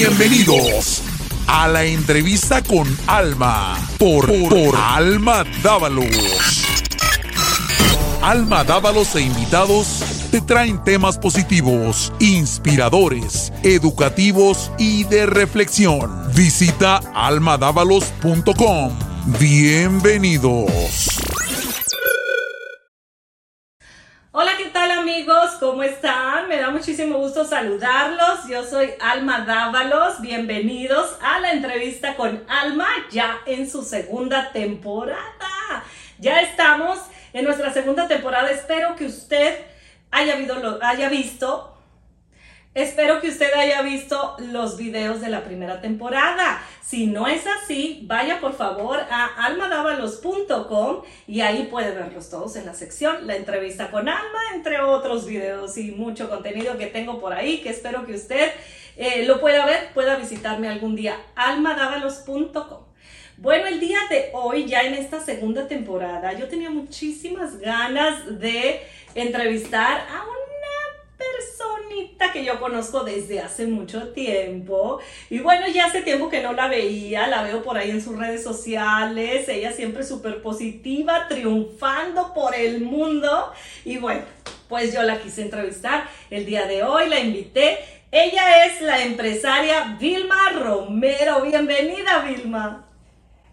Bienvenidos a la entrevista con Alma por, Alma Dávalos. Alma Dávalos e invitados te traen temas positivos, inspiradores, educativos y de reflexión. Visita almadávalos.com. Bienvenidos. ¿Cómo están? Me da muchísimo gusto saludarlos. Yo soy Alma Dávalos. Bienvenidos a la entrevista con Alma ya en su segunda temporada. Ya estamos en nuestra segunda temporada. Espero que usted haya, haya visto Espero que usted haya visto los videos de la primera temporada. Si no es así, vaya por favor a almadavalos.com y ahí puede verlos todos en la sección La entrevista con Alma, entre otros videos y mucho contenido que tengo por ahí que espero que usted eh, lo pueda ver, pueda visitarme algún día. almadavalos.com. Bueno, el día de hoy, ya en esta segunda temporada, yo tenía muchísimas ganas de entrevistar a un personita que yo conozco desde hace mucho tiempo. Y bueno, ya hace tiempo que no la veía, la veo por ahí en sus redes sociales, ella siempre súper positiva, triunfando por el mundo. Y bueno, pues yo la quise entrevistar el día de hoy, la invité. Ella es la empresaria Vilma Romero. Bienvenida, Vilma.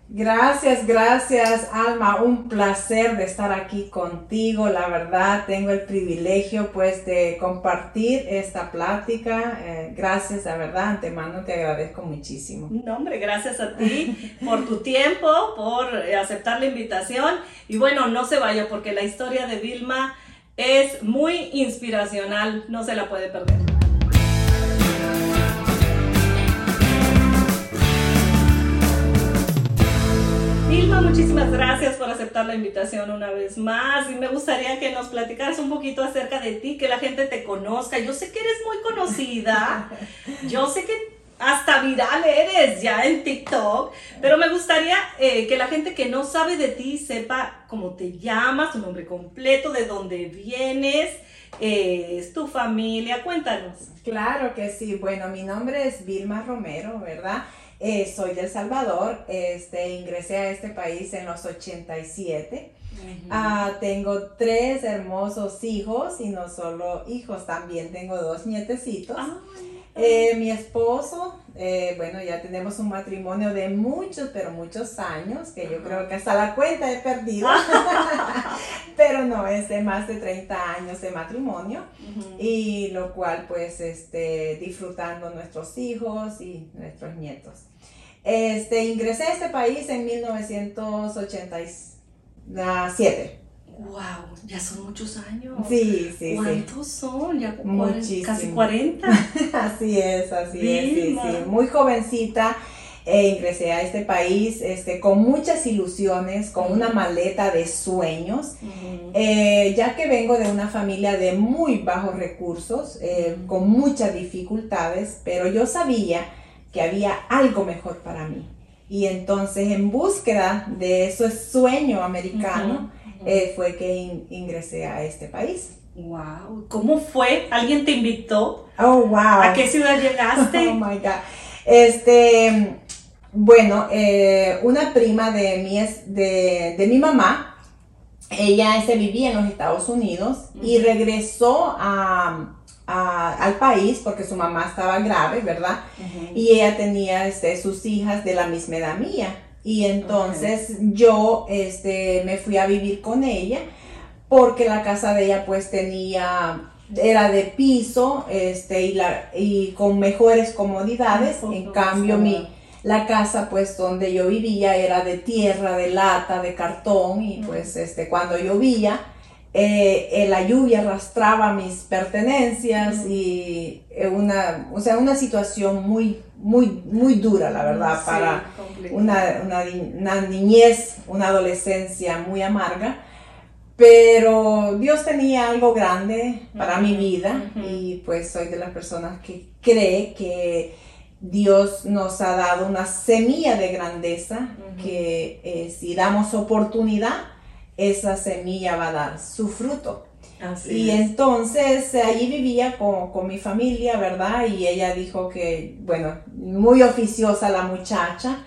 Gracias, gracias Alma, un placer de estar aquí contigo. La verdad, tengo el privilegio pues de compartir esta plática. Eh, gracias, la verdad, antemano te agradezco muchísimo. No, hombre, gracias a ti por tu tiempo, por aceptar la invitación. Y bueno, no se vaya porque la historia de Vilma es muy inspiracional, no se la puede perder. Vilma, muchísimas gracias por aceptar la invitación una vez más y me gustaría que nos platicaras un poquito acerca de ti, que la gente te conozca. Yo sé que eres muy conocida, yo sé que hasta viral eres ya en TikTok, pero me gustaría eh, que la gente que no sabe de ti sepa cómo te llamas, tu nombre completo, de dónde vienes, eh, es tu familia, cuéntanos. Claro que sí, bueno, mi nombre es Vilma Romero, ¿verdad? Eh, soy de El Salvador, este, ingresé a este país en los 87. Ah, tengo tres hermosos hijos y no solo hijos, también tengo dos nietecitos. Eh, mi esposo, eh, bueno, ya tenemos un matrimonio de muchos, pero muchos años, que yo creo que hasta la cuenta he perdido, pero no, es de más de 30 años de matrimonio, y lo cual pues este, disfrutando nuestros hijos y nuestros nietos. Este, ingresé a este país en 1987. Wow, ya son muchos años. Sí, sí, ¿Cuántos son? Ya casi 40. así es, así es, sí, sí. Muy jovencita. Eh, ingresé a este país este, con muchas ilusiones, con una maleta de sueños, eh, ya que vengo de una familia de muy bajos recursos, eh, con muchas dificultades, pero yo sabía que había algo mejor para mí. Y entonces en búsqueda de ese sueño americano eh, fue que ingresé a este país. Wow, ¿cómo fue? ¿Alguien te invitó? Oh, wow. ¿A qué ciudad llegaste? Oh my God. Este, bueno, eh, una prima de mi, de, de mi mamá, ella se vivía en los Estados Unidos y regresó a, al país porque su mamá estaba grave, ¿verdad? Y ella tenía este, sus hijas de la misma edad mía. Y entonces yo este, me fui a vivir con ella porque la casa de ella pues tenía, era de piso este, y, la, y con mejores comodidades. En cambio mi, la casa pues donde yo vivía era de tierra, de lata, de cartón y pues este, cuando llovía eh, eh, la lluvia arrastraba mis pertenencias y eh, una, o sea, una situación muy, muy, muy dura, la verdad, para una, una, niñez, una adolescencia muy amarga. Pero Dios tenía algo grande para mi vida y pues soy de las personas que cree que Dios nos ha dado una semilla de grandeza que si damos oportunidad, esa semilla va a dar su fruto. Así Y es. entonces eh, allí vivía con, con mi familia, ¿verdad? Y ella dijo que, bueno, muy oficiosa la muchacha.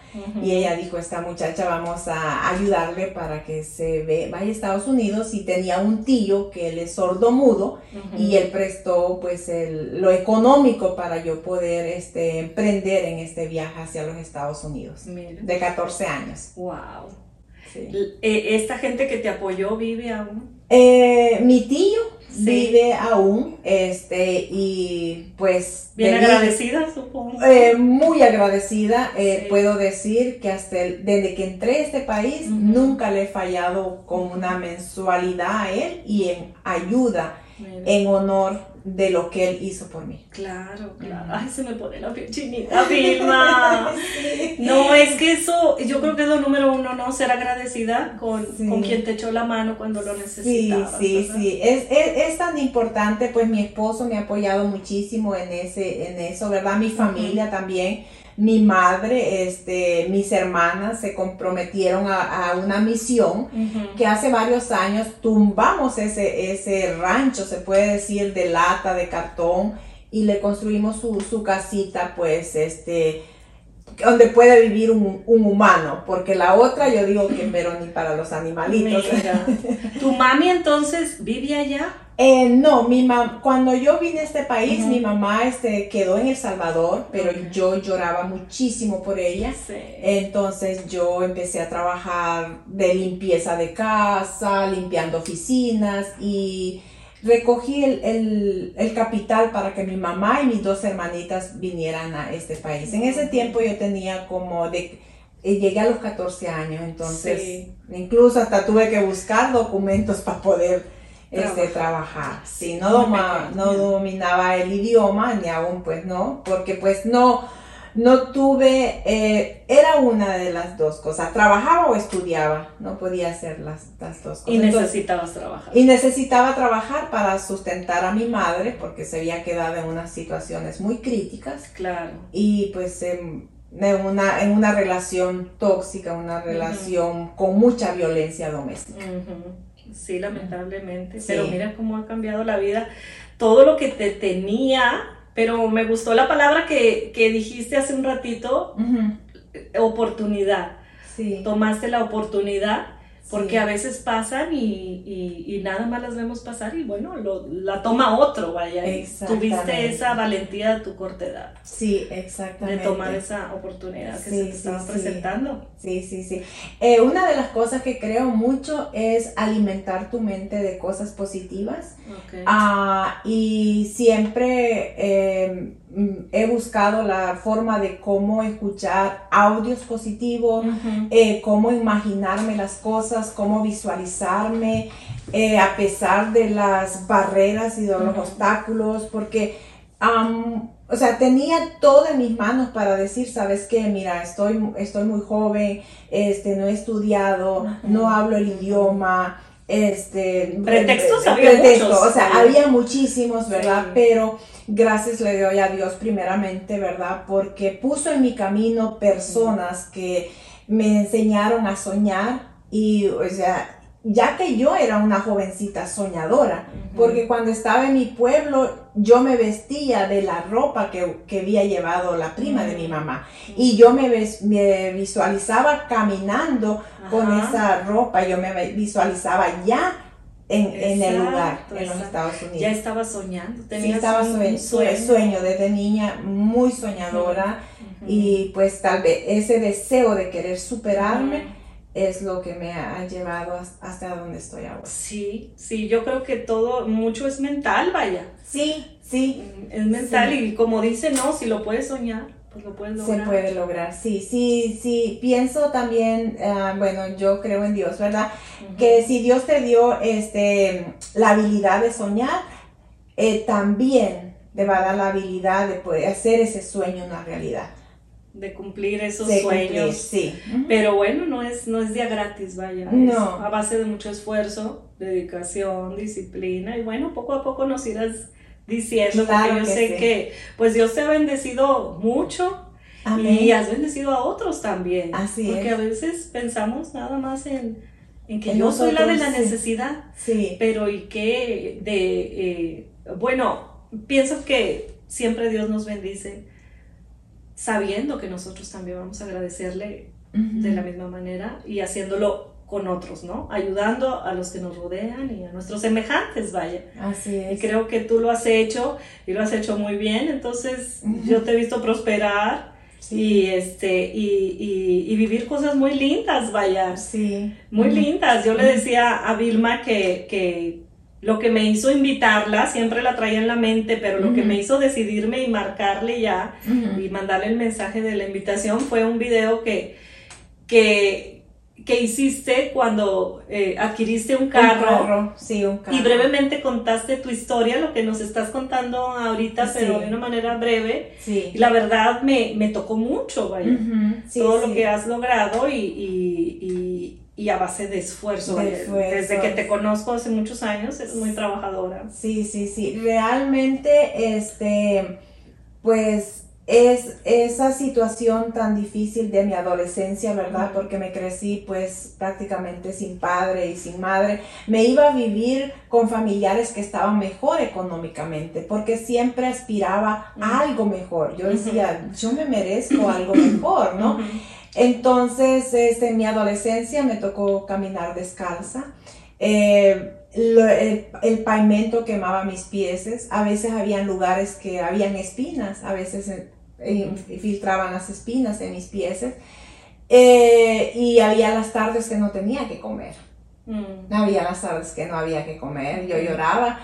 Y ella dijo, esta muchacha vamos a ayudarle para que se ve, vaya a Estados Unidos. Y tenía un tío que él es sordo mudo y él prestó pues el- lo económico para yo poder este, emprender en este viaje hacia los Estados Unidos. Mira. De 14 años. Wow. Sí. Eh, Esta gente que te apoyó vive aún. Eh, mi tío Sí. vive aún, este, y pues... Bien agradecida, supongo. Eh, muy agradecida, eh, Sí. puedo decir que hasta el- desde que entré a este país nunca le he fallado con una mensualidad a él y en ayuda Mira. en honor de lo que él hizo por mí. Claro, claro. Ujú. Ay, se me pone la piel chinita, Vilma. No, es que eso, yo creo que es lo número uno, ¿no? Ser agradecida con, Sí. con quien te echó la mano cuando lo Sí, necesitabas. sí, ¿verdad? sí. Es, es, es tan importante, pues mi esposo me ha apoyado muchísimo en ese, en eso, ¿verdad? Mi familia también, mi madre, este, mis hermanas se comprometieron a, a una misión que hace varios años tumbamos ese, ese rancho, se puede decir, de lata, de cartón, y le construimos su, su casita, pues, este, donde puede vivir un, un humano, porque la otra yo digo que, pero ni para los animalitos. Mira. ¿Tu mami entonces vive allá? Eh, no, mi mam cuando yo vine a este país, mi mamá este, quedó en El Salvador, pero yo lloraba muchísimo por ella. Sí. Entonces yo empecé a trabajar de limpieza de casa, limpiando oficinas y recogí el, el- el capital para que mi mamá y mis dos hermanitas vinieran a este país. En ese tiempo yo tenía como de... eh, Llegué a los 14 años, entonces Sí. incluso hasta tuve que buscar documentos para poder este, Trabajar. Sí, no, doma- no dominaba el idioma, ni aún pues no, porque pues no, no tuve, eh, era una de las dos cosas, trabajaba o estudiaba, no podía hacer las, las dos cosas. Y Entonces, necesitabas trabajar. y necesitaba trabajar para sustentar a mi madre, porque se había quedado en unas situaciones muy críticas Claro. y pues en una, en una relación tóxica, una relación con mucha violencia doméstica. Sí, lamentablemente. Sí. Pero mira cómo ha cambiado la vida. Todo lo que te tenía, pero me gustó la palabra que, que dijiste hace un ratito, Ujú, oportunidad. Sí. Tomaste la oportunidad porque Sí. a veces pasan y, y- y nada más las vemos pasar y bueno, lo- la toma otro, vaya. Tuviste esa valentía a tu corta edad Sí, de exactamente. tomar esa oportunidad que Sí, se te sí, estaba presentando. Sí, sí, sí. Eh, una de las cosas que creo mucho es alimentar tu mente de cosas positivas. Ok. Ah, y siempre eh, he buscado la forma de cómo escuchar audios positivos, eh, cómo imaginarme las cosas, cómo visualizarme, eh, a pesar de las barreras y de los obstáculos, porque, o sea, tenía todo en mis manos para decir, sabes qué, mira, estoy, estoy muy joven, este, no he estudiado, no hablo el idioma. Este, Pretextos había pretextos, muchos, o sea, sí. había muchísimos, ¿verdad? Sí. Pero gracias le doy a Dios primeramente, ¿verdad? Porque puso en mi camino personas que me enseñaron a soñar y, o sea, ya que yo era una jovencita soñadora, porque cuando estaba en mi pueblo yo me vestía de la ropa que, que había llevado la prima de mi mamá y yo me, ves- me visualizaba caminando con esa ropa, yo me visualizaba ya en, en el lugar, en los exacto. Estados Unidos. Ya estaba soñando, Sí, tenías estaba un, sue- un sue- sueño. desde niña, muy soñadora y pues tal vez ese deseo de querer superarme. Es lo que me ha llevado has- hasta donde estoy ahora. Sí, sí, yo creo que todo, mucho es mental, vaya. Sí, sí, Es mental Sí. y como dice, no, si lo puedes soñar, pues lo puedes lograr. se puede lograr, sí, sí, sí. Pienso también, ah, bueno, yo creo en Dios, ¿verdad? Que si Dios te dio este, la habilidad de soñar, eh, también te va a dar la habilidad de poder hacer ese sueño una realidad. De cumplir esos De cumplir, sueños. sí. Pero bueno, no es, no es día gratis, vaya. es No. a base de mucho esfuerzo, dedicación, disciplina. Y bueno, poco a poco nos irás diciendo, Claro porque yo que sé sí. que pues Dios te ha bendecido mucho Amén. y has bendecido a otros también. Así porque es. a veces pensamos nada más en, en que En yo soy la de la sí. necesidad, Sí, pero y que de, eh, bueno, pienso que siempre Dios nos bendice sabiendo que nosotros también vamos a agradecerle de la misma manera y haciéndolo con otros, ¿no? Ayudando a los que nos rodean y a nuestros semejantes, vaya. así Y es. creo que tú lo has hecho y lo has hecho muy bien, entonces yo te he visto prosperar Sí, y este y, y- y vivir cosas muy lindas, vaya, sí. muy lindas. Yo le decía a Vilma que, que lo que me hizo invitarla, siempre la traía en la mente, pero lo que me hizo decidirme y marcarle ya y mandarle el mensaje de la invitación fue un video que, que, que hiciste cuando eh, adquiriste un Un carro Sí, un carro. y brevemente contaste tu historia, lo que nos estás contando ahorita, Sí. pero de una manera breve. Sí. Y la verdad me, me tocó mucho, vaya. Sí, Todo lo que has logrado y, y, y, y a base de esfuerzo. De esfuerzo. Desde que te conozco hace muchos años, eres muy trabajadora. Sí, sí, sí. Realmente, este, pues es esa situación tan difícil de mi adolescencia, ¿verdad? Porque me crecí pues prácticamente sin padre y sin madre. Me iba a vivir con familiares que estaban mejor económicamente, porque siempre aspiraba a algo mejor. Yo decía, yo me merezco algo mejor, ¿no? Entonces, este, en mi adolescencia me tocó caminar descalza. Eh, lo- el, el pavimento quemaba mis pies. A veces habían lugares que habían espinas, a veces eh, filtraban las espinas en mis pies. Eh, y había las tardes que no tenía que comer. Mm. Había las tardes que no había que comer, yo Ok. lloraba.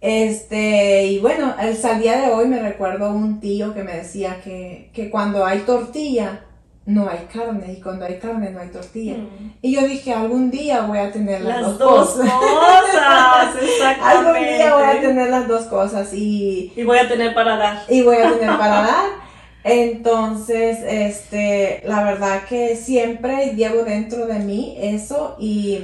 Este, y bueno, hasta el día de hoy me recuerdo un tío que me decía que, que cuando hay tortilla, no hay carne, y cuando hay carne, no hay tortilla. Mm. Y yo dije, algún día voy a tener las, Las dos, cosas. cosas, exactamente. algún día voy a tener las dos cosas y, Y voy a tener para dar. y voy a tener para dar. Entonces, este, la verdad que siempre llevo dentro de mí eso y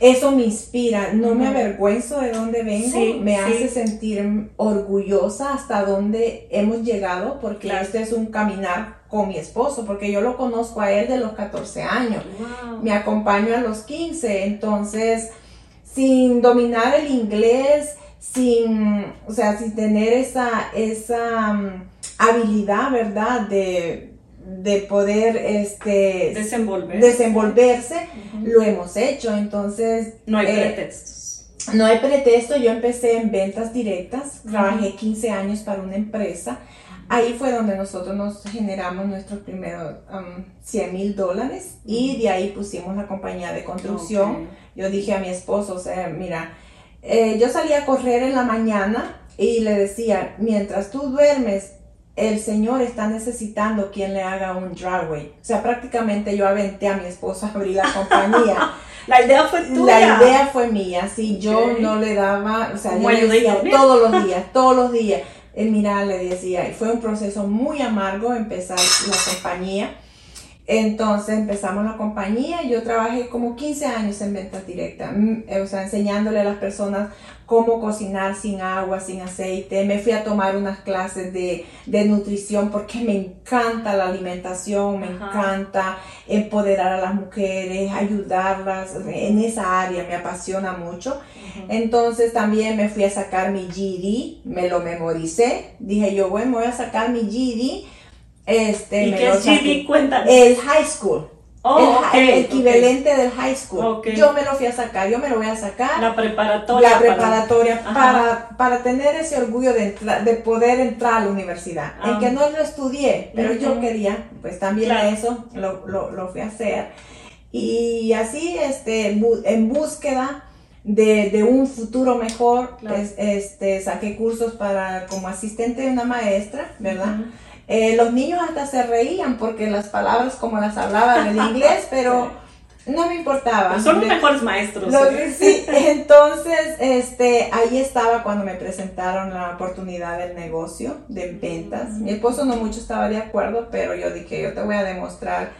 eso me inspira. No me avergüenzo de dónde vengo, Sí, me sí. hace sentir orgullosa hasta dónde hemos llegado, porque Claro. este es un caminar con mi esposo, porque yo lo conozco a él de los 14 años Wow. me acompaño a los 15, entonces sin dominar el inglés, sin, o sea, sin tener esa, esa mm, habilidad, ¿verdad? De, de poder este, Desenvolver. desenvolverse, lo hemos hecho, entonces No hay eh, pretextos. no hay pretexto, yo empecé en ventas directas, trabajé 15 años para una empresa. Ahí fue donde nosotros nos generamos nuestros primeros um, 100 mil dólares y de ahí pusimos la compañía de construcción. Yo dije a mi esposo, o sea, mira, eh, yo salía a correr en la mañana y le decía, mientras tú duermes, el Señor está necesitando quien le haga un driveway. O sea, prácticamente yo aventé a mi esposo a abrir la compañía. La idea fue tuya. La idea fue mía, si yo no le daba, o sea, yo le decía todos los días, todos los días. Él mira, le decía, y fue un proceso muy amargo empezar la compañía. Entonces empezamos la compañía, yo trabajé como 15 años en ventas directas, mm, eh, o sea, enseñándole a las personas cómo cocinar sin agua, sin aceite. Me fui a tomar unas clases de, de nutrición porque me encanta la alimentación, me Ajá. encanta empoderar a las mujeres, ayudarlas en esa área, me apasiona mucho. Entonces también me fui a sacar mi GD, me lo memoricé, dije yo, bueno, voy a sacar mi GD. Este, ¿Y me qué lo. GD? Cuéntanos. El high school. Oh, el, equivalente del high school. Yo me lo fui a sacar, yo me lo voy a sacar. La preparatoria. La para- preparatoria para, para tener ese orgullo de, entra- de poder entrar a la universidad. Ah. En que no lo estudié, pero yo quería, pues también Claro. eso lo, lo, lo fui a hacer. Y así, este, en búsqueda de, de un futuro mejor, Claro. es- este, saqué cursos para como asistente de una maestra, ¿verdad? Eh, los niños hasta se reían porque las palabras como las hablaba en el inglés, pero no me importaba. Pero son los mejores maestros. ¿eh? sí, entonces, este, ahí estaba cuando me presentaron la oportunidad del negocio de ventas. Mi esposo no mucho estaba de acuerdo, pero yo dije, yo te voy a demostrar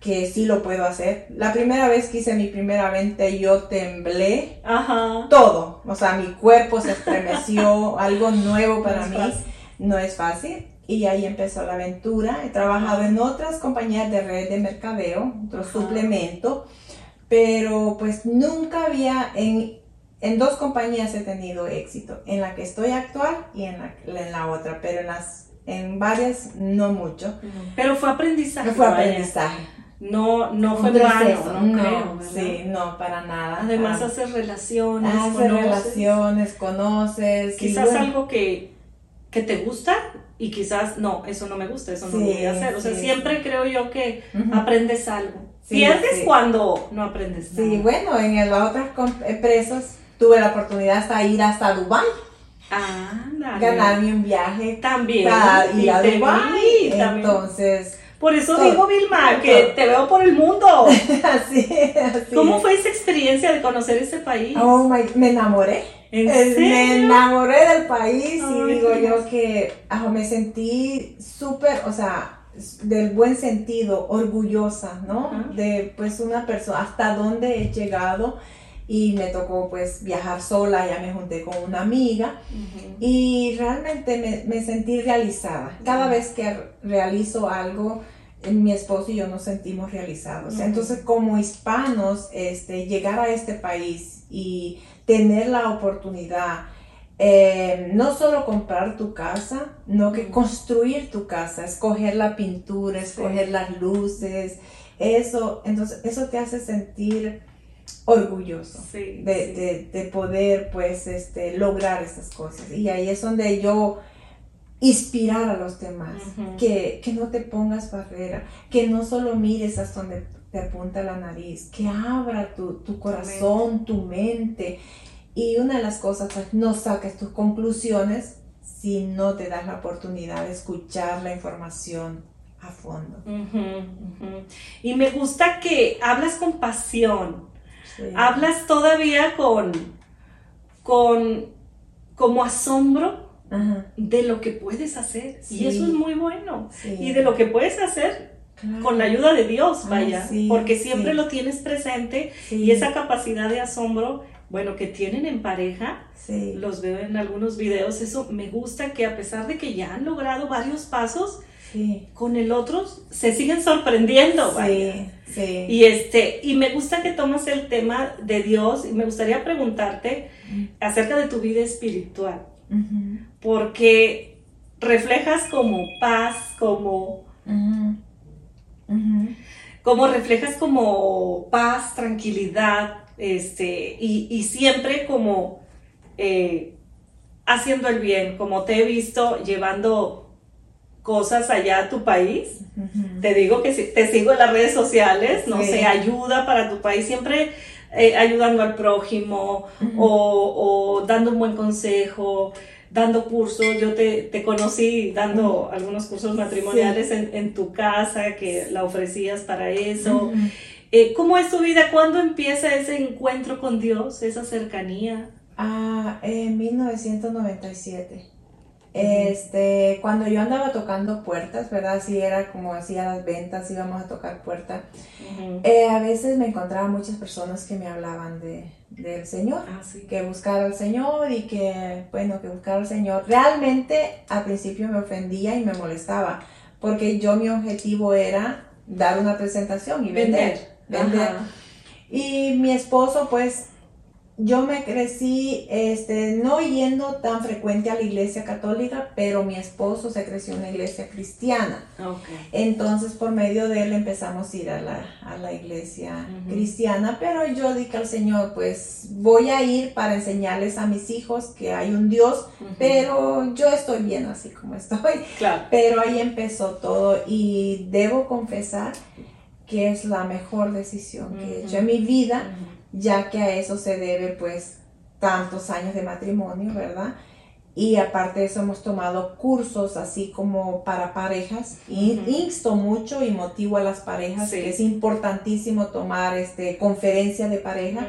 que sí lo puedo hacer. La primera vez que hice mi primera venta, yo temblé Ajá. todo, o sea, mi cuerpo se estremeció, algo nuevo para No mí, fácil. no es fácil. Y ahí empezó la aventura. He trabajado en otras compañías de red de mercadeo, otro Ajá. suplemento, pero pues nunca había en, en dos compañías he tenido éxito, en la que estoy actual y en la, en la otra, pero en las en varias no mucho. Pero fue aprendizaje. Fue aprendizaje. No, no fue vano, no, creo. Sí, no, para nada. Además, haces relaciones. Haces relaciones, conoces. Quizás algo que, que te gusta y quizás no, eso no me gusta, eso no lo voy a hacer. O sea, siempre creo yo que aprendes algo. Pierdes cuando no aprendes nada. Sí, bueno, en las otras empresas tuve la oportunidad hasta ir hasta Dubái. Ah, ganarme un viaje también para ir a Dubái. Entonces, por eso digo, Vilma, que te veo por el mundo. así, así. ¿Cómo fue esa experiencia de conocer ese país? Oh my, me enamoré. ¿En serio? Me enamoré del país y digo yo que me sentí súper, o sea, del buen sentido, orgullosa, ¿no? De pues una persona, hasta dónde he llegado y me tocó pues viajar sola, ya me junté con una amiga y realmente me, me, sentí realizada. Cada vez que realizo algo, eh, mi esposo y yo nos sentimos realizados. Entonces como hispanos, este, llegar a este país y tener la oportunidad, eh, no solo comprar tu casa, no que construir tu casa, escoger la pintura, escoger las luces, eso, entonces eso te hace sentir orgulloso de, poder pues este, lograr esas cosas. Y ahí es donde yo inspirar a los demás, que, no te pongas barrera, que no solo mires hasta donde te apunta la nariz, que abra tu, corazón, tu mente. Y una de las cosas, pues, no saques tus conclusiones si no te das la oportunidad de escuchar la información a fondo. Y me gusta que hablas con pasión, Hablas todavía con, con como asombro de lo que puedes hacer. Y eso es muy bueno. Y de lo que puedes hacer con la ayuda de Dios, vaya. porque siempre lo tienes presente y esa capacidad de asombro, bueno, que tienen en pareja, los veo en algunos videos, eso me gusta que a pesar de que ya han logrado varios pasos, con el otro se siguen sorprendiendo. Sí, Y, este, y me gusta que tomas el tema de Dios y me gustaría preguntarte acerca de tu vida espiritual, porque reflejas como paz, como... Como reflejas como paz, tranquilidad, este, y, siempre como eh, haciendo el bien, como te he visto llevando cosas allá a tu país. Te digo que te sigo en las redes sociales, no sé, ayuda para tu país, siempre eh, ayudando al prójimo o, dando un buen consejo, dando cursos. Yo te, conocí dando algunos cursos matrimoniales en, tu casa, que la ofrecías para eso. Eh, ¿Cómo es tu vida? ¿Cuándo empieza ese encuentro con Dios, esa cercanía? Ah, en 1997. Este, cuando yo andaba tocando puertas, ¿verdad? Así era como hacía las ventas, íbamos a tocar puertas. Eh, a veces me encontraba muchas personas que me hablaban de, del Señor, ah, que buscar al Señor y que, bueno, que buscar al Señor. Realmente al principio me ofendía y me molestaba, porque yo mi objetivo era dar una presentación y vender. vender. Y mi esposo, pues, yo me crecí, este, no yendo tan frecuente a la iglesia católica, pero mi esposo se creció en una iglesia cristiana. Entonces, por medio de él empezamos a ir a la, iglesia cristiana, pero yo dije al Señor, pues voy a ir para enseñarles a mis hijos que hay un Dios, pero yo estoy bien así como estoy. Claro. Pero ahí empezó todo y debo confesar que es la mejor decisión que he hecho en mi vida ya que a eso se debe pues tantos años de matrimonio, ¿verdad? Y aparte de eso hemos tomado cursos así como para parejas. Y insto mucho y motivo a las parejas que es importantísimo tomar este conferencia de pareja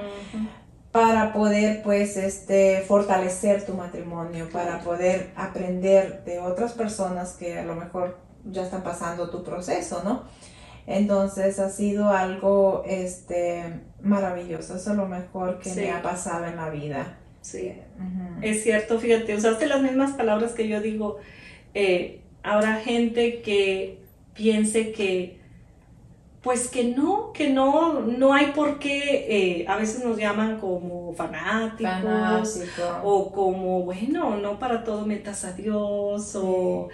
para poder pues este fortalecer tu matrimonio, para poder aprender de otras personas que a lo mejor ya están pasando tu proceso, ¿no? Entonces ha sido algo este, maravilloso, eso es lo mejor que me ha pasado en la vida. Sí, es cierto, fíjate, usaste las mismas palabras que yo digo, eh, habrá gente que piense que pues que no, que no, no hay por qué, eh, a veces nos llaman como fanáticos o como, bueno, no para todo metas a Dios o,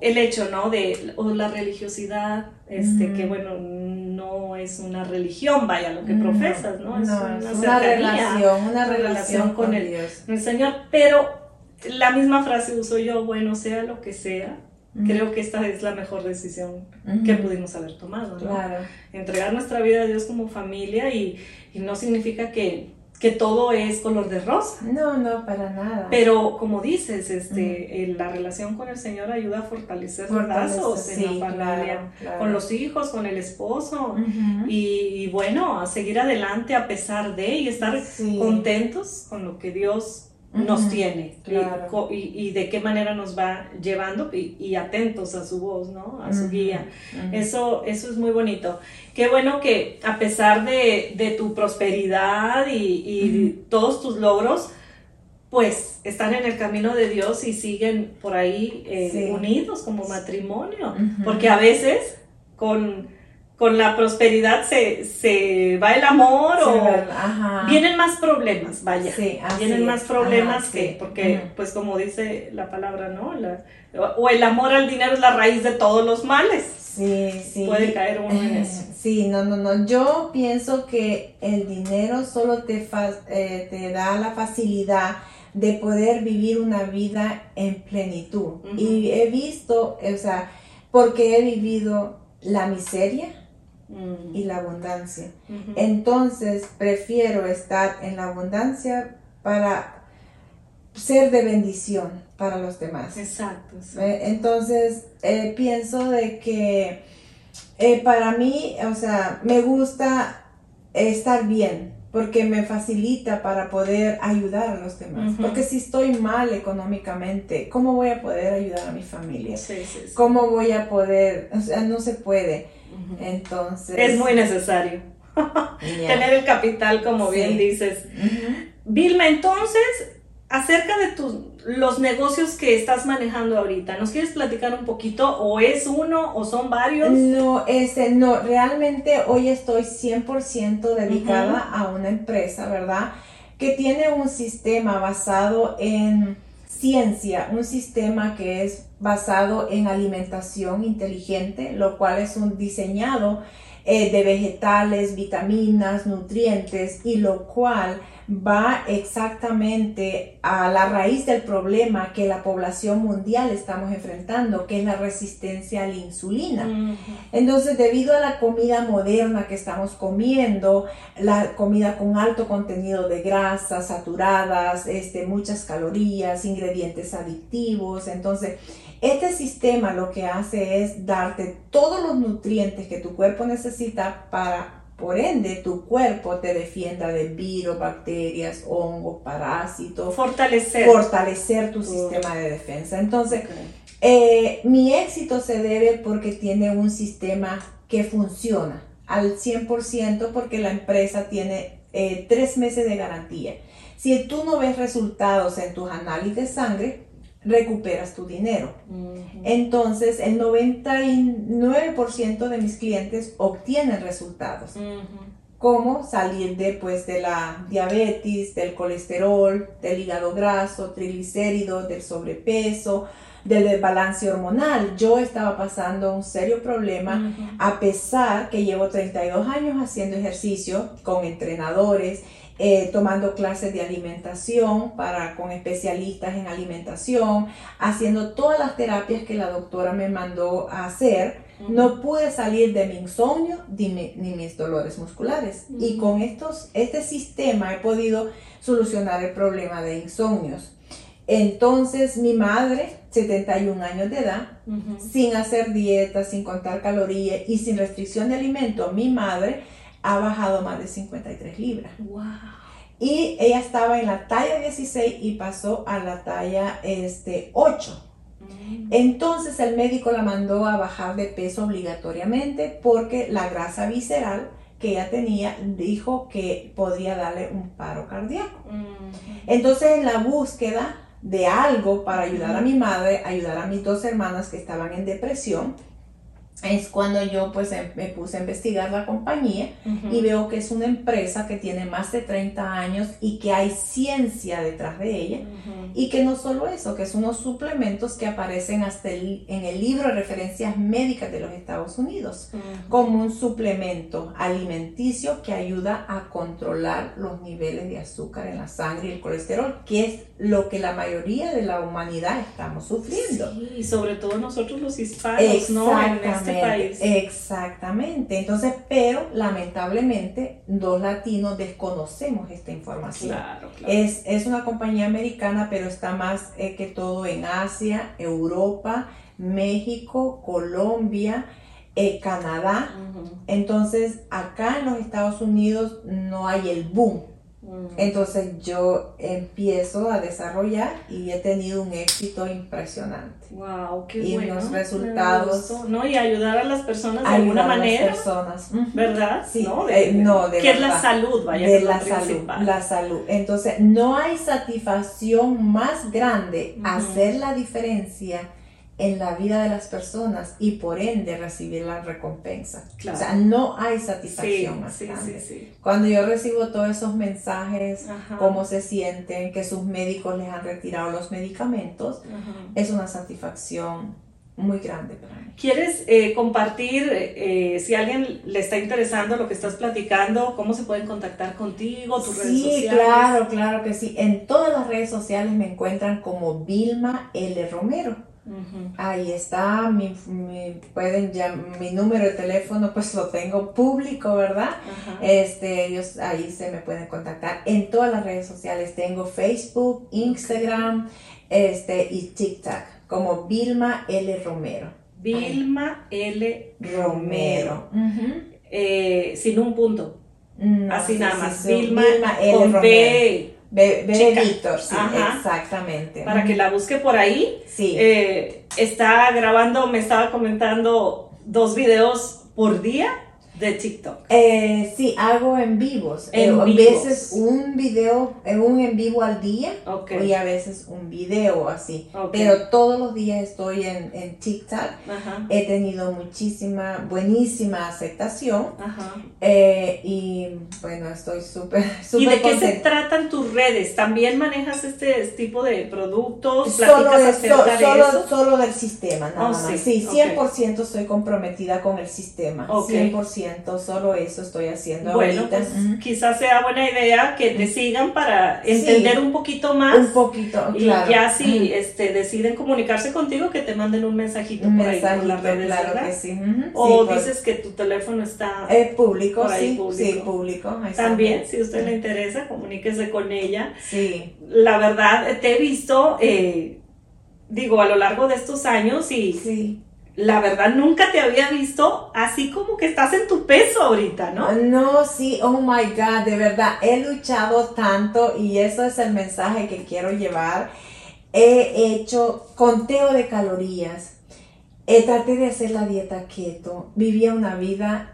el hecho, ¿no? De, o la religiosidad, este, que bueno, no es una religión, vaya, lo que profesas, ¿no? Es, una, relación, una relación con, el, Dios. el Señor, pero la misma frase uso yo, bueno, sea lo que sea, Creo que esta es la mejor decisión que pudimos haber tomado, ¿no? Claro. Entregar nuestra vida a Dios como familia y, no significa que, que, todo es color de rosa. No, no, para nada. Pero como dices, este, la relación con el Señor ayuda a fortalecer los lazos en la familia, con los hijos, con el esposo. Y, bueno, a seguir adelante a pesar de y estar contentos con lo que Dios nos tiene y, de qué manera nos va llevando y, atentos a su voz, ¿no? A su guía. Eso, eso es muy bonito. Qué bueno que a pesar de, tu prosperidad y, todos tus logros, pues están en el camino de Dios y siguen por ahí eh, unidos como matrimonio. Porque a veces con con la prosperidad se, se va el amor o vienen más problemas, vaya. vienen más problemas que, porque, pues como dice la palabra, ¿no? o el amor al dinero es la raíz de todos los males. Sí, sí. Puede caer uno en eso. Sí, no, no, no. Yo pienso que el dinero solo te, eh, te da la facilidad de poder vivir una vida en plenitud. Y he visto, o sea, porque he vivido la miseria, Mm. y la abundancia. Entonces, prefiero estar en la abundancia para ser de bendición para los demás. Exacto. Entonces, eh, pienso de que eh, para mí, o sea, me gusta estar bien porque me facilita para poder ayudar a los demás. Porque si estoy mal económicamente, ¿cómo voy a poder ayudar a mi familia? ¿Cómo voy a poder? O sea, no se puede. Entonces... Es muy necesario tener el capital, como bien dices. Vilma, entonces, acerca de tus, los negocios que estás manejando ahorita, ¿nos quieres platicar un poquito? ¿O es uno o son varios? No, este, no, realmente hoy estoy 100% dedicada a una empresa, ¿verdad? Que tiene un sistema basado en ciencia, un sistema que es basado en alimentación inteligente, lo cual es un diseñado eh, de vegetales, vitaminas, nutrientes y lo cual va exactamente a la raíz del problema que la población mundial estamos enfrentando, que es la resistencia a la insulina. Entonces, debido a la comida moderna que estamos comiendo, la comida con alto contenido de grasas saturadas, este, muchas calorías, ingredientes adictivos, entonces, este sistema lo que hace es darte todos los nutrientes que tu cuerpo necesita para por ende, tu cuerpo te defienda de virus, bacterias, hongos, parásitos. Fortalecer. Fortalecer tu sistema de defensa. Entonces, eh, mi éxito se debe porque tiene un sistema que funciona al 100% porque la empresa tiene eh, tres meses de garantía. Si tú no ves resultados en tus análisis de sangre, recuperas tu dinero. Entonces, el 99% de mis clientes obtienen resultados. Como salir después de la diabetes, del colesterol, del hígado graso, triglicéridos, del sobrepeso, del desbalance hormonal. Yo estaba pasando un serio problema a pesar que llevo 32 años haciendo ejercicio con entrenadores eh, tomando clases de alimentación para, con especialistas en alimentación, haciendo todas las terapias que la doctora me mandó a hacer. No pude salir de mi insomnio ni, mis dolores musculares. Y con estos, este sistema he podido solucionar el problema de insomnios. Entonces mi madre, 71 años de edad, sin hacer dieta, sin contar calorías y sin restricción de alimento, mi madre ha bajado más de 53 libras. Wow. Y ella estaba en la talla 16 y pasó a la talla este, 8. Mm. Entonces el médico la mandó a bajar de peso obligatoriamente porque la grasa visceral que ella tenía dijo que podría darle un paro cardíaco. Mm. Entonces en la búsqueda de algo para ayudar a mi madre, ayudar a mis dos hermanas que estaban en depresión, es cuando yo pues em- me puse a investigar la compañía y veo que es una empresa que tiene más de 30 años y que hay ciencia detrás de ella y que no solo eso, que son unos suplementos que aparecen hasta el- en el libro de referencias médicas de los Estados Unidos como un suplemento alimenticio que ayuda a controlar los niveles de azúcar en la sangre y el colesterol, que es lo que la mayoría de la humanidad estamos sufriendo. Sí, y sobre todo nosotros los hispanos, ¿no? En este país. exactamente. Entonces, pero lamentablemente los latinos desconocemos esta información. Claro, claro. Es, es una compañía americana, pero está más eh, que todo en Asia, Europa, México, Colombia, eh, Canadá. Entonces, acá en los Estados Unidos no hay el boom. Ujú. Entonces yo empiezo a desarrollar y he tenido un éxito impresionante. Wow, qué y bueno. los me resultados- ¿no? Y ayudar a las personas de alguna a las manera, personas. ¿verdad? Sí, ¿no? eh, no, de que es la salud, vaya, de la salud, la salud. Entonces, no hay satisfacción más grande hacer la diferencia en la vida de las personas y por ende recibir la recompensa. Claro. O sea, no hay Sí, satisfacción más sí, grande. sí, sí. Cuando yo recibo todos esos mensajes, Ajá. cómo se sienten, que sus médicos les han retirado los medicamentos, Ajá. es una satisfacción muy grande para mí. ¿Quieres eh, compartir, eh, si a alguien le está interesando lo que estás platicando, cómo se pueden contactar contigo, tus redes Sí, sociales? claro, claro que sí. En todas las redes sociales me encuentran como Vilma L. Romero. Ahí está, mi, mi- pueden ya, mi número de teléfono pues lo tengo público, ¿verdad? Este, ellos ahí se me pueden contactar en todas las redes sociales. Tengo Facebook, Instagram, este y TikTok como Vilma L. Romero. Vilma L. Romero. Eh, sin un punto. No, Así sí, nada más. sí, Vilma, L. Romero. B. B, B de chica. Víctor, sí, Ajá. exactamente. Para que la busque por ahí. Sí. Eh, está grabando, me estaba comentando, dos videos por día de TikTok. Eh, sí, hago en vivos. En Eh, a veces un video, eh, un en vivo al día Ok. y a veces un video así. Ok. Pero todos los días estoy en, en TikTok. Ajá. He tenido muchísima, buenísima aceptación Ajá. eh, y bueno, estoy súper, ¿Y súper de qué se tratan tus redes? ¿También manejas este tipo de productos? Solo, ¿Platicas de- so- acerca de solo, eso? solo del sistema, nada Oh, más. sí, Sí, ok. 100% estoy comprometida con el sistema. Ok. 100%, solo eso estoy haciendo Bueno, ahorita. pues quizás sea buena idea que te sigan para entender un poquito más. Un poquito, Y claro. ya si este, deciden comunicarse contigo, que te manden un mensajito Un por ahí por mensajito, las redes, claro ¿verdad? que sí. Ujú, O sí, por- dices que tu teléfono está Es público, por ahí sí, público. sí, público. también, si a usted le interesa, comuníquese con ella. Sí, La verdad, te he visto, eh, digo, a lo largo de estos años y sí. La verdad nunca te había visto así como que estás en tu peso ahorita, ¿no? No, sí, oh my God, de verdad, he luchado tanto y eso es el mensaje que quiero llevar. He hecho conteo de calorías, eh, traté de hacer la dieta keto, vivía una vida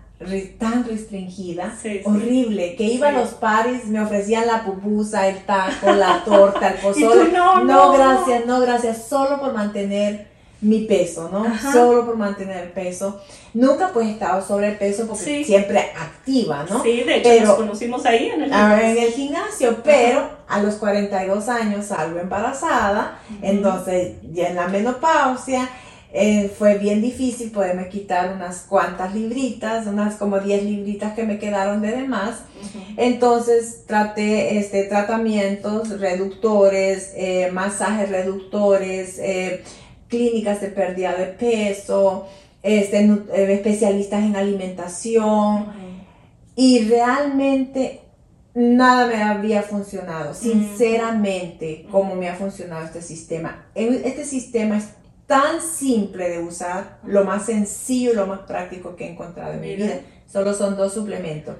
tan restringida, Sí, sí. horrible, que iba Sí. a los paris, me ofrecían la pupusa, el taco, la torta, el pozole. tú, no, no. gracias, no, gracias, solo por mantener mi peso, ¿no? Ajá. Solo por mantener el peso. Nunca pues he estado sobre el peso porque Sí. siempre activa, ¿no? Sí, de hecho Pero- nos conocimos ahí en el ver, en el gimnasio, pero a los 42 años salgo embarazada, entonces ya en la menopausia eh, fue bien difícil poderme quitar unas cuantas libritas, unas como 10 libritas que me quedaron de demás. Entonces traté este, tratamientos reductores, eh, masajes reductores, eh, clínicas de pérdida de peso, este, eh, especialistas en alimentación. Y realmente nada me había funcionado, sinceramente, como me ha funcionado este sistema. Este sistema es tan simple de usar, lo más sencillo y lo más práctico que he encontrado en mi vida. Solo son dos suplementos.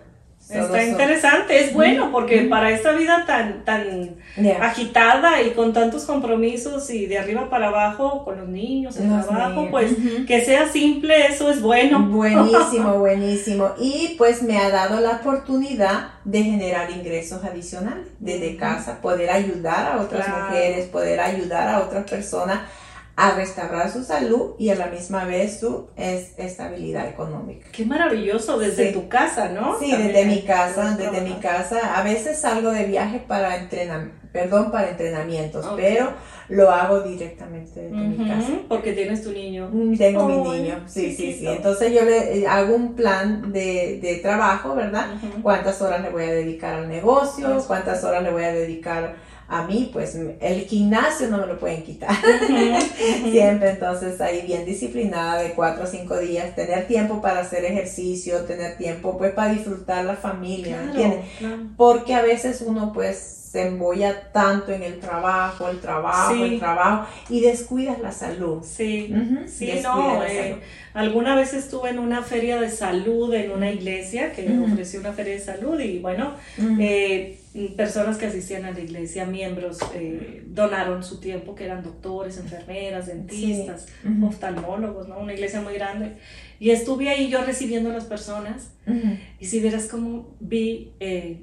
Está interesante, es bueno porque para esta vida tan, tan agitada y con tantos compromisos y de arriba para abajo con los niños, el Los trabajo, niños. pues que sea simple, eso es bueno. Buenísimo, buenísimo. Y pues me ha dado la oportunidad de generar ingresos adicionales desde casa, poder ayudar a otras Claro. mujeres, poder ayudar a otras personas a restaurar su salud y a la misma vez su estabilidad económica. Qué maravilloso desde tu casa, ¿no? Sí, desde mi casa, desde mi casa. A veces salgo de viaje para entrenar, perdón, para entrenamientos, pero lo hago directamente desde mi casa. Porque tienes tu niño. Mm, tengo mi niño, sí, sí, sí. Entonces yo le eh, hago un plan de, de trabajo, ¿verdad? Cuántas horas le voy a dedicar al negocio, cuántas horas le voy a dedicar a mí, pues el gimnasio no me lo pueden quitar. Siempre entonces ahí bien disciplinada de cuatro o cinco días, tener tiempo para hacer ejercicio, tener tiempo pues para disfrutar la familia, ¿entiendes? Porque a veces uno pues se embolla tanto en el trabajo, el trabajo, el trabajo y descuidas la salud. Sí, sí, no. Eh, alguna vez estuve en una feria de salud en una iglesia que ofreció una feria de salud y bueno, personas que asistían a la iglesia, miembros, eh, donaron su tiempo, que eran doctores, enfermeras, dentistas, oftalmólogos, ¿no? Una iglesia muy grande. Y estuve ahí yo recibiendo a las personas y si vieras cómo vi... Eh,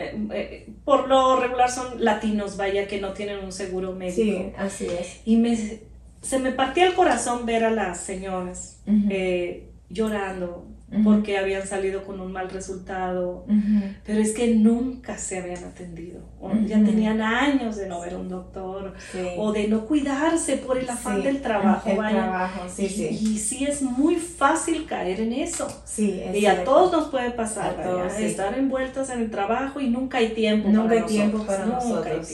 eh, por lo regular son latinos, vaya, que no tienen un seguro médico. Sí, así es. Y me, se me partía el corazón ver a las señoras llorando, porque habían salido con un mal resultado, pero es que nunca se habían atendido, o ya tenían años de no ver un doctor, o de no cuidarse por el afán del trabajo. sí, y, sí. y, sí es muy fácil caer en eso. Sí, y a todos nos puede pasar, estar envueltos en el trabajo y nunca hay tiempo nunca para hay tiempo nosotros. para nosotros.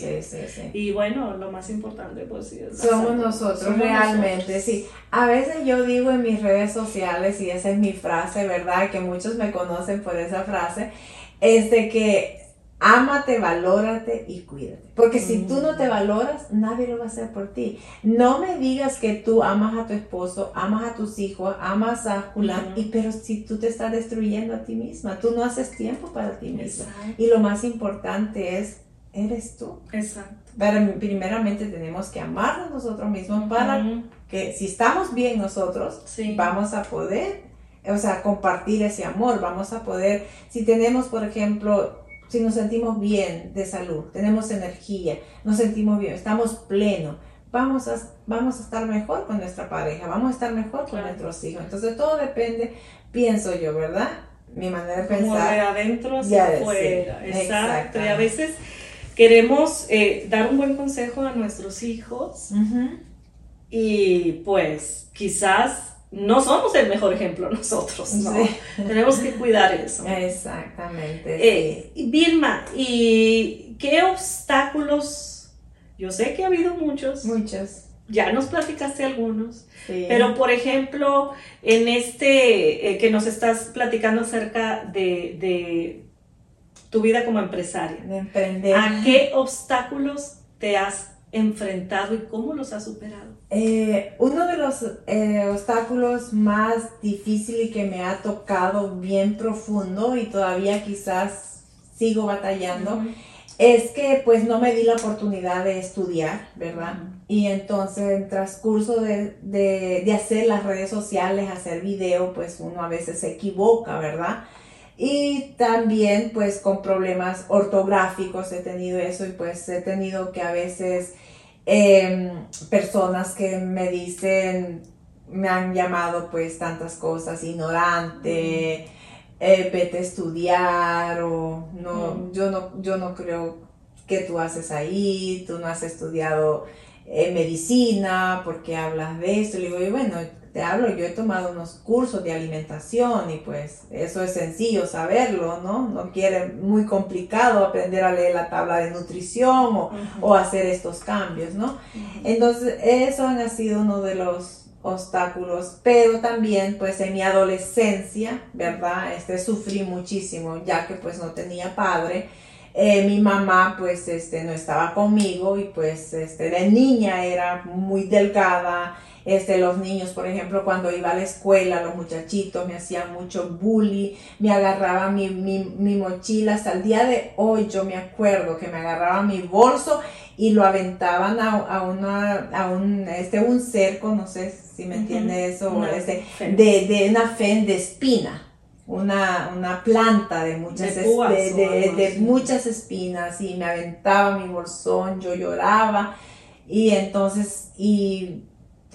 Y bueno, lo más importante pues sí es Somos nosotros, realmente, sí. A veces yo digo en mis redes sociales, y esa es mi frase, ¿verdad? Que muchos me conocen por esa frase, es de que ámate, valórate y cuídate. Porque si tú no te valoras, nadie lo va a hacer por ti. No me digas que tú amas a tu esposo, amas a tus hijos, amas a Julián, y pero si tú te estás destruyendo a ti misma, tú no haces tiempo para ti misma. Y lo más importante es, eres tú. Exacto. Pero primeramente tenemos que amarnos nosotros mismos para que si estamos bien nosotros, vamos a poder o sea, compartir ese amor, vamos a poder, si tenemos, por ejemplo, si nos sentimos bien de salud, tenemos energía, nos sentimos bien, estamos plenos, vamos a, vamos a estar mejor con nuestra pareja, vamos a estar mejor con nuestros hijos. Entonces todo depende, pienso yo, ¿verdad? Mi manera de pensar. Como de adentro hacia afuera. exacto. Y a veces queremos eh, dar un buen consejo a nuestros hijos y pues quizás no somos el mejor ejemplo nosotros, ¿no? Tenemos que cuidar eso. Exactamente. Eh, Vilma, ¿y qué obstáculos? Yo sé que ha habido muchos. Muchos. Ya nos platicaste algunos. Pero, por ejemplo, en este eh, que nos estás platicando acerca de, tu vida como empresaria. De emprender. ¿A qué obstáculos te has enfrentado y cómo los has superado? Eh, uno de los eh, obstáculos más difíciles que me ha tocado bien profundo y todavía quizás sigo batallando es que pues no me di la oportunidad de estudiar, ¿verdad? Y entonces en transcurso de, de, hacer las redes sociales, hacer video, pues uno a veces se equivoca, ¿verdad? Y también pues con problemas ortográficos he tenido eso y pues he tenido que a veces Em, personas que me dicen, me han llamado pues tantas cosas, ignorante, eh, vete a estudiar o no, yo no, yo no creo que tú haces ahí, tú no has estudiado eh, medicina, porque hablas de esto? Le digo, y bueno, te hablo, yo he tomado unos cursos de alimentación y pues eso es sencillo saberlo, ¿no? No quiere muy complicado aprender a leer la tabla de nutrición o, hacer estos cambios, ¿no? Entonces, eso ha sido uno de los obstáculos, pero también pues en mi adolescencia, ¿verdad? Este, sufrí muchísimo ya que pues no tenía padre. Eh, mi mamá pues este, no estaba conmigo y pues este, de niña era muy delgada, este, los niños, por ejemplo, cuando iba a la escuela, los muchachitos me hacían mucho bully, me agarraban mi, mi, mochila, hasta el día de hoy yo me acuerdo que me agarraban mi bolso y lo aventaban a, una, a un, este, un cerco, no sé si me entiende eso, este, de, de una fe de espina. Una, una, planta de muchas, de, de, muchas espinas y me aventaba mi bolsón, yo lloraba. Y entonces, y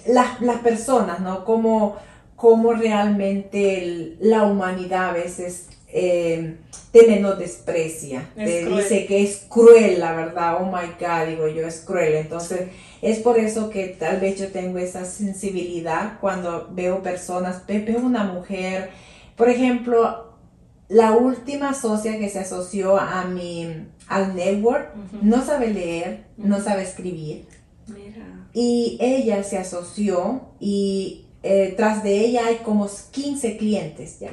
las, las personas, ¿no? Como, como realmente la humanidad a veces eh, te menosprecia, te dice que es cruel, la verdad, oh my God, digo yo, es cruel. Entonces, es por eso que tal vez yo tengo esa sensibilidad cuando veo personas, veo una mujer, por ejemplo, la última socia que se asoció a mi, al network, no sabe leer, no sabe escribir. Y ella se asoció y eh, tras de ella hay como 15 clientes ya.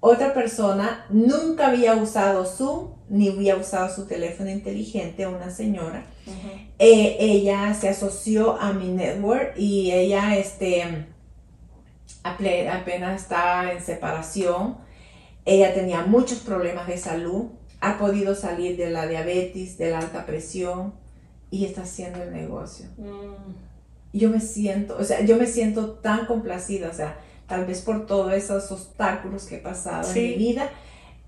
Otra persona nunca había usado Zoom ni había usado su teléfono inteligente, una señora. Eh, ella se asoció a mi network y ella este, apenas está en separación. Ella tenía muchos problemas de salud, ha podido salir de la diabetes, de la alta presión y está haciendo el negocio. Mm. Yo me siento, o sea, yo me siento tan complacida, o sea, tal vez por todos esos obstáculos que he pasado en mi vida,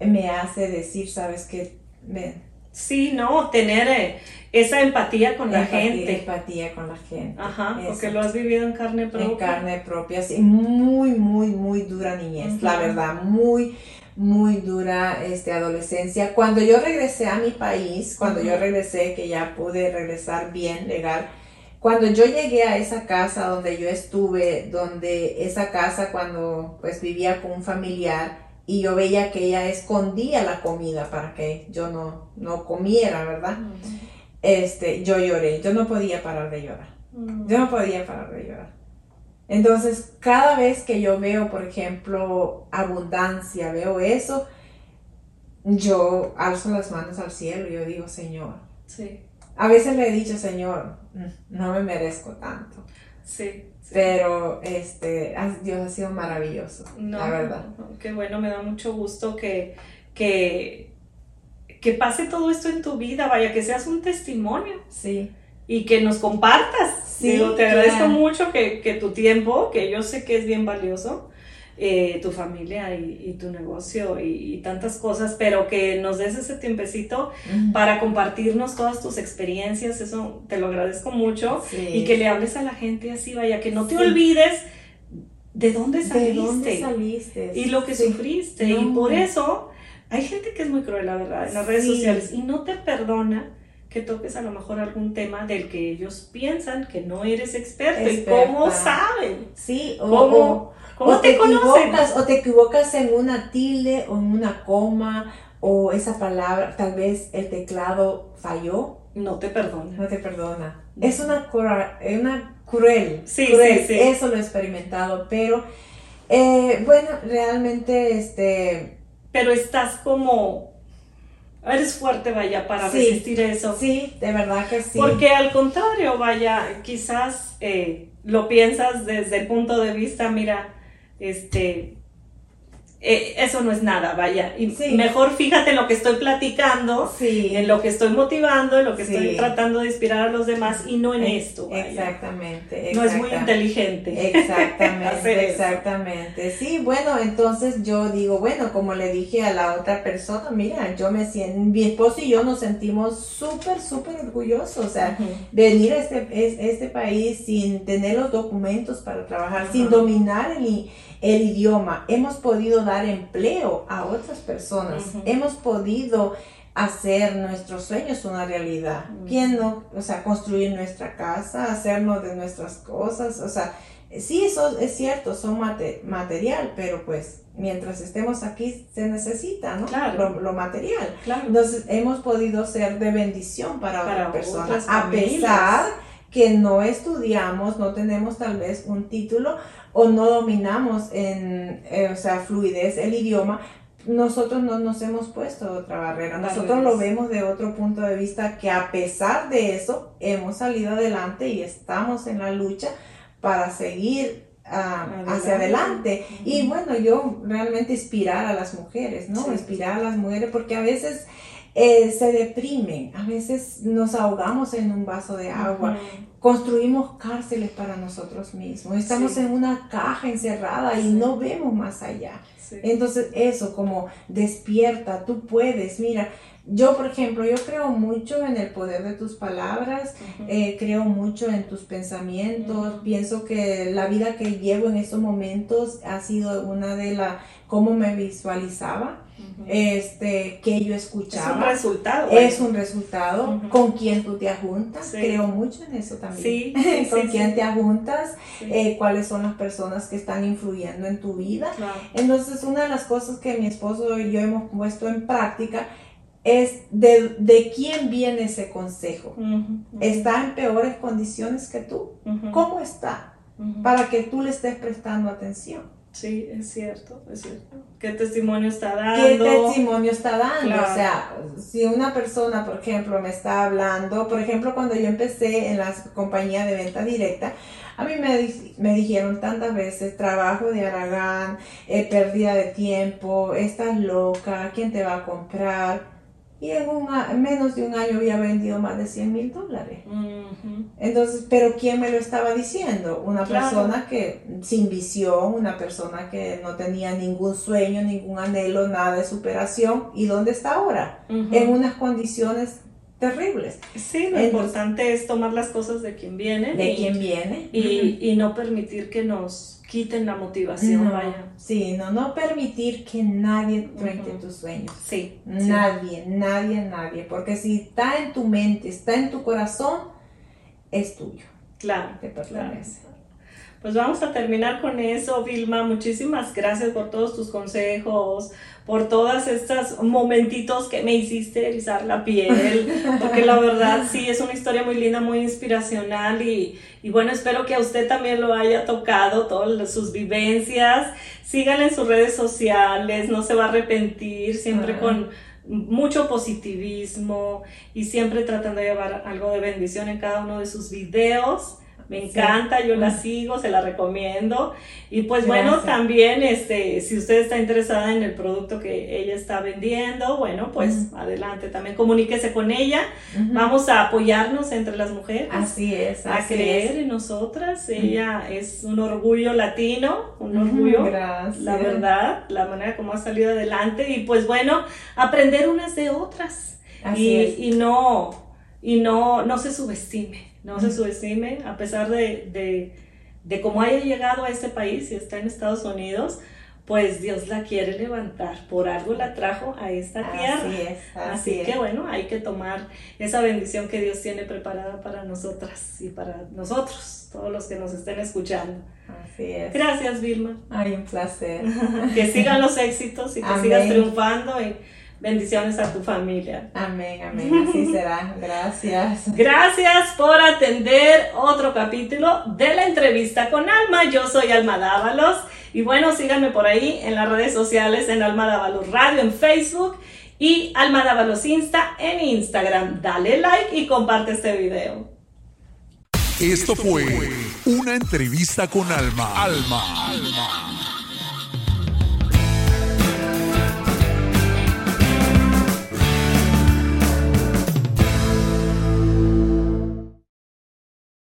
me hace decir, sabes que... Me, sí, no, tener eh, esa empatía con la gente. Empatía con la gente. Ajá, porque lo has vivido en carne propia. En carne propia, sí, muy, muy, muy dura niñez, la verdad, muy, muy dura este, adolescencia. Cuando yo regresé a mi país, cuando yo regresé, que ya pude regresar bien, legal, cuando yo llegué a esa casa donde yo estuve, donde esa casa cuando pues vivía con un familiar y yo veía que ella escondía la comida para que yo no, no comiera, ¿verdad? Este, yo lloré, yo no podía parar de llorar. Yo no podía parar de llorar. Entonces, cada vez que yo veo, por ejemplo, abundancia, veo eso, yo alzo las manos al cielo y yo digo, Señor. Sí. A veces le he dicho, Señor, no me merezco tanto. Sí. Pero este, Dios ha sido maravilloso, la verdad. qué bueno, me da mucho gusto que, que, que pase todo esto en tu vida, vaya, que seas un testimonio. Sí y que nos compartas. Sí, te agradezco mucho que, que, tu tiempo, que yo sé que es bien valioso, eh, tu familia y, tu negocio y, tantas cosas, pero que nos des ese tiempecito para compartirnos todas tus experiencias, eso te lo agradezco mucho. Y que le hables a la gente así, vaya, que no te olvides de dónde saliste, ¿De dónde saliste? y lo que sufriste. Y por eso hay gente que es muy cruel, la verdad, en las redes sociales y no te perdona que toques a lo mejor algún tema del que ellos piensan que no eres experto y cómo saben. Sí, o, ¿Cómo, te, equivocas, o te equivocas en una tilde o en una coma o esa palabra, tal vez el teclado falló. No te perdona. No te perdona. Es una, una cruel. Sí, sí, sí. Eso lo he experimentado, pero eh, bueno, realmente este... Pero estás como Eres fuerte, vaya, para resistir eso. Sí, de verdad que sí. Porque al contrario, vaya, quizás eh, lo piensas desde el punto de vista, mira, este, eh, eso no es nada, vaya. Y mejor fíjate en lo que estoy platicando, en lo que estoy motivando, en lo que estoy tratando de inspirar a los demás y no en esto. Exactamente, No es muy inteligente. Exactamente, exactamente. Sí, bueno, entonces yo digo, bueno, como le dije a la otra persona, mira, yo me siento, mi esposo y yo nos sentimos súper, súper orgullosos. O sea, venir a este, este país sin tener los documentos para trabajar, sin dominar el el idioma, hemos podido dar empleo a otras personas, hemos podido hacer nuestros sueños una realidad. ¿Quién no? O sea, construir nuestra casa, hacernos de nuestras cosas, o sea, sí, eso es cierto, son material, pero pues mientras estemos aquí se necesita, ¿no? Claro. Lo, material. Claro. Entonces, hemos podido ser de bendición para, otras personas, a pesar que no estudiamos, no tenemos tal vez un título o no dominamos en, eh, o sea, fluidez el idioma, nosotros no nos hemos puesto otra barrera. Nosotros lo vemos de otro punto de vista que a pesar de eso hemos salido adelante y estamos en la lucha para seguir ah, hacia adelante. Y bueno, yo realmente inspirar a las mujeres, ¿no? Inspirar a las mujeres porque a veces eh, se deprimen, a veces nos ahogamos en un vaso de agua, construimos cárceles para nosotros mismos, estamos en una caja encerrada y no vemos más allá. Entonces eso como despierta, tú puedes, mira, yo, por ejemplo, yo creo mucho en el poder de tus palabras, eh, creo mucho en tus pensamientos, pienso que la vida que llevo en estos momentos ha sido una de las, cómo me visualizaba, este, que yo escuchaba. Es un resultado. Es un resultado. Con quién tú te ajuntas. Creo mucho en eso también. Sí. con quién te ajuntas, eh, cuáles son las personas que están influyendo en tu vida. Entonces, una de las cosas que mi esposo y yo hemos puesto en práctica es de, quién viene ese consejo. ¿Está en peores condiciones que tú? ¿Cómo está? Para que tú le estés prestando atención. Sí, es cierto, es cierto. ¿Qué testimonio está dando? ¿Qué testimonio está dando? O sea, si una persona, por ejemplo, me está hablando, por ejemplo, cuando yo empecé en la compañía de venta directa, a mí me, me dijeron tantas veces, trabajo de Aragán, eh, pérdida de tiempo, estás loca, ¿quién te va a comprar? Y en, un, menos de un año había vendido más de 100 mil dólares. Entonces, pero ¿quién me lo estaba diciendo? Una persona que sin visión, una persona que no tenía ningún sueño, ningún anhelo, nada de superación. ¿Y dónde está ahora? En unas condiciones terribles. Sí, lo importante es tomar las cosas de quien viene. De quien viene. Y, y no permitir que nos quiten la motivación, vaya. Sí, no, no permitir que nadie trueque tus sueños. Sí. Nadie, nadie, nadie. Porque si está en tu mente, está en tu corazón, es tuyo. Claro. Te pertenece. Pues vamos a terminar con eso, Vilma. Muchísimas gracias por todos tus consejos, por todos estos momentitos que me hiciste erizar la piel, porque la verdad sí es una historia muy linda, muy inspiracional y, y bueno, espero que a usted también lo haya tocado, todas sus vivencias. Síganle en sus redes sociales, no se va a arrepentir, siempre con mucho positivismo y siempre tratando de llevar algo de bendición en cada uno de sus videos. Me encanta, yo la sigo, se la recomiendo. Y pues bueno, también este, si usted está interesada en el producto que ella está vendiendo, bueno, pues adelante, también comuníquese con ella. Vamos a apoyarnos entre las mujeres. Así es. a creer en nosotras. Ella es un orgullo latino, un orgullo. Gracias. La verdad, la manera como ha salido adelante. Y pues bueno, aprender unas de otras. Así y, es. y no, y no, no se subestime no se subestime, a pesar de, de, cómo haya llegado a este país y está en Estados Unidos, pues Dios la quiere levantar, por algo la trajo a esta tierra. Así es. Así, que bueno, hay que tomar esa bendición que Dios tiene preparada para nosotras y para nosotros, todos los que nos estén escuchando. Así es. Gracias, Vilma. Ay, un placer. que sigan los éxitos y que sigas triunfando. Y, Bendiciones a tu familia. Amén, amén. Así será. Gracias. Gracias por atender otro capítulo de la entrevista con Alma. Yo soy Alma Dávalos. Y bueno, síganme por ahí en las redes sociales en Alma Dávalos Radio en Facebook y Alma Dávalos Insta en Instagram. Dale like y comparte este video. Esto fue una entrevista con Alma. Alma. Alma